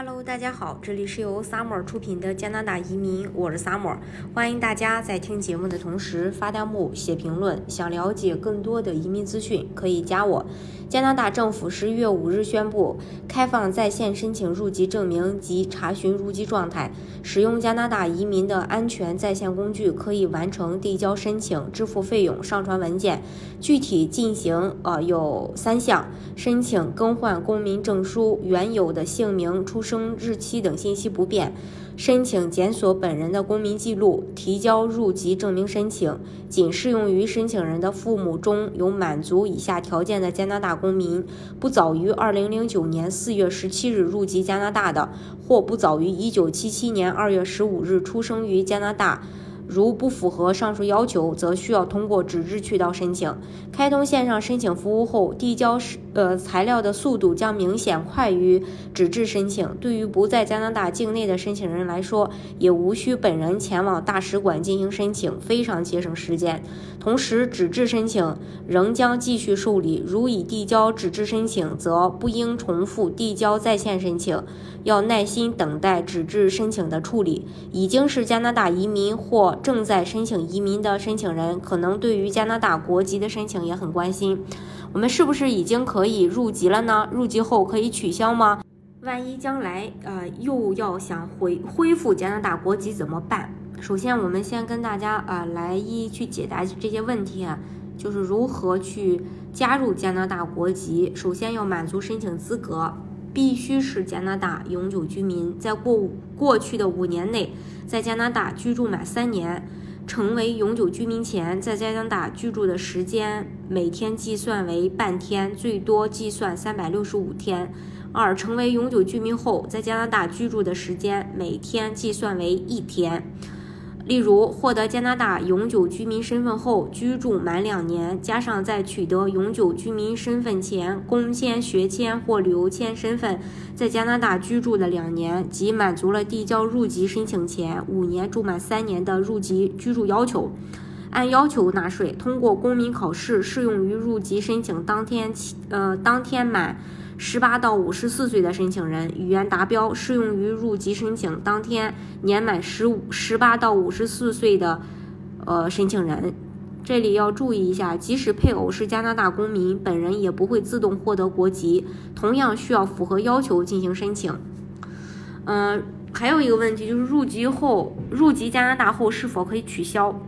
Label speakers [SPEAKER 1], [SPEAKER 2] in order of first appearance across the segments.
[SPEAKER 1] Hello，大家好，这里是由 Summer 出品的加拿大移民，我是 Summer，欢迎大家在听节目的同时发弹幕、写评论。想了解更多的移民资讯，可以加我。加拿大政府十一月五日宣布开放在线申请入籍证明及查询入籍状态，使用加拿大移民的安全在线工具，可以完成递交申请、支付费用、上传文件。具体进行呃有三项：申请更换公民证书，原有的姓名、出生日期等信息不变。申请检索本人的公民记录，提交入籍证明申请，仅适用于申请人的父母中有满足以下条件的加拿大公民，不早于二零零九年四月十七日入籍加拿大的，或不早于一九七七年二月十五日出生于加拿大。如不符合上述要求，则需要通过纸质渠道申请。开通线上申请服务后，递交呃材料的速度将明显快于纸质申请。对于不在加拿大境内的申请人来说，也无需本人前往大使馆进行申请，非常节省时间。同时，纸质申请仍将继续受理。如已递交纸质申请，则不应重复递交在线申请，要耐心等待纸质申请的处理。已经是加拿大移民或正在申请移民的申请人，可能对于加拿大国籍的申请也很关心。我们是不是已经可以入籍了呢？入籍后可以取消吗？万一将来呃又要想恢恢复加拿大国籍怎么办？首先，我们先跟大家啊来一一去解答这些问题啊，就是如何去加入加拿大国籍。首先要满足申请资格，必须是加拿大永久居民，在过过去的五年内。在加拿大居住满三年，成为永久居民前，在加拿大居住的时间每天计算为半天，最多计算三百六十五天。二、成为永久居民后，在加拿大居住的时间每天计算为一天。例如，获得加拿大永久居民身份后，居住满两年，加上在取得永久居民身份前工签、学签或旅游签身份，在加拿大居住的两年，即满足了递交入籍申请前五年住满三年的入籍居住要求，按要求纳税，通过公民考试，适用于入籍申请当天起，呃，当天满。十八到五十四岁的申请人语言达标，适用于入籍申请当天年满十五十八到五十四岁的呃申请人。这里要注意一下，即使配偶是加拿大公民，本人也不会自动获得国籍，同样需要符合要求进行申请。嗯，还有一个问题就是入籍后入籍加拿大后是否可以取消？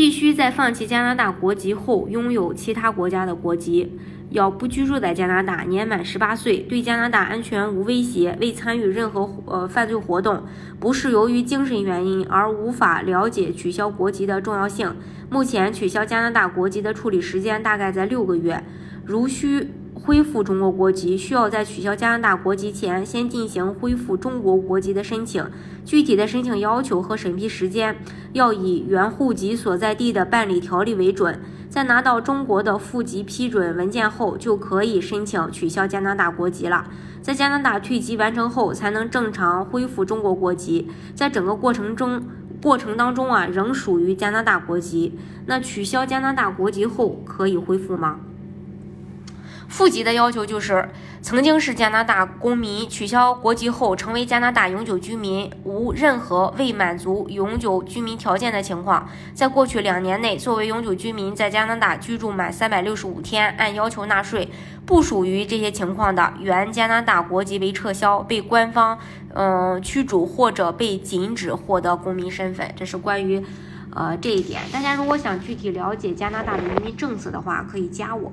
[SPEAKER 1] 必须在放弃加拿大国籍后拥有其他国家的国籍。要不居住在加拿大，年满十八岁，对加拿大安全无威胁，未参与任何呃犯罪活动，不是由于精神原因而无法了解取消国籍的重要性。目前取消加拿大国籍的处理时间大概在六个月。如需恢复中国国籍，需要在取消加拿大国籍前先进行恢复中国国籍的申请。具体的申请要求和审批时间要以原户籍所在地的办理条例为准。在拿到中国的户籍批准文件后，就可以申请取消加拿大国籍了。在加拿大退籍完成后，才能正常恢复中国国籍。在整个过程中，过程当中啊，仍属于加拿大国籍。那取消加拿大国籍后，可以恢复吗？户籍的要求就是，曾经是加拿大公民，取消国籍后成为加拿大永久居民，无任何未满足永久居民条件的情况，在过去两年内作为永久居民在加拿大居住满三百六十五天，按要求纳税。不属于这些情况的，原加拿大国籍被撤销，被官方嗯驱逐或者被禁止获得公民身份。这是关于呃这一点。大家如果想具体了解加拿大的移民政策的话，可以加我。